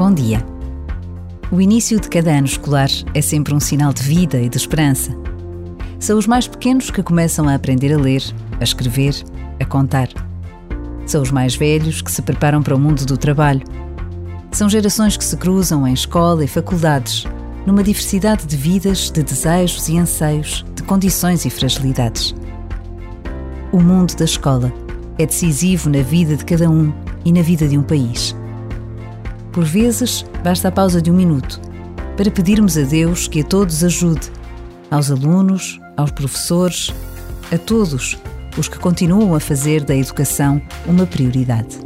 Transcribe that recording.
Bom dia. O início de cada ano escolar é sempre um sinal de vida e de esperança. São os mais pequenos que começam a aprender a ler, a escrever, a contar. São os mais velhos que se preparam para o mundo do trabalho. São gerações que se cruzam em escola e faculdades, numa diversidade de vidas, de desejos e anseios, de condições e fragilidades. O mundo da escola é decisivo na vida de cada um e na vida de um país. Por vezes, basta a pausa de um minuto para pedirmos a Deus que a todos ajude, aos alunos, aos professores, a todos os que continuam a fazer da educação uma prioridade.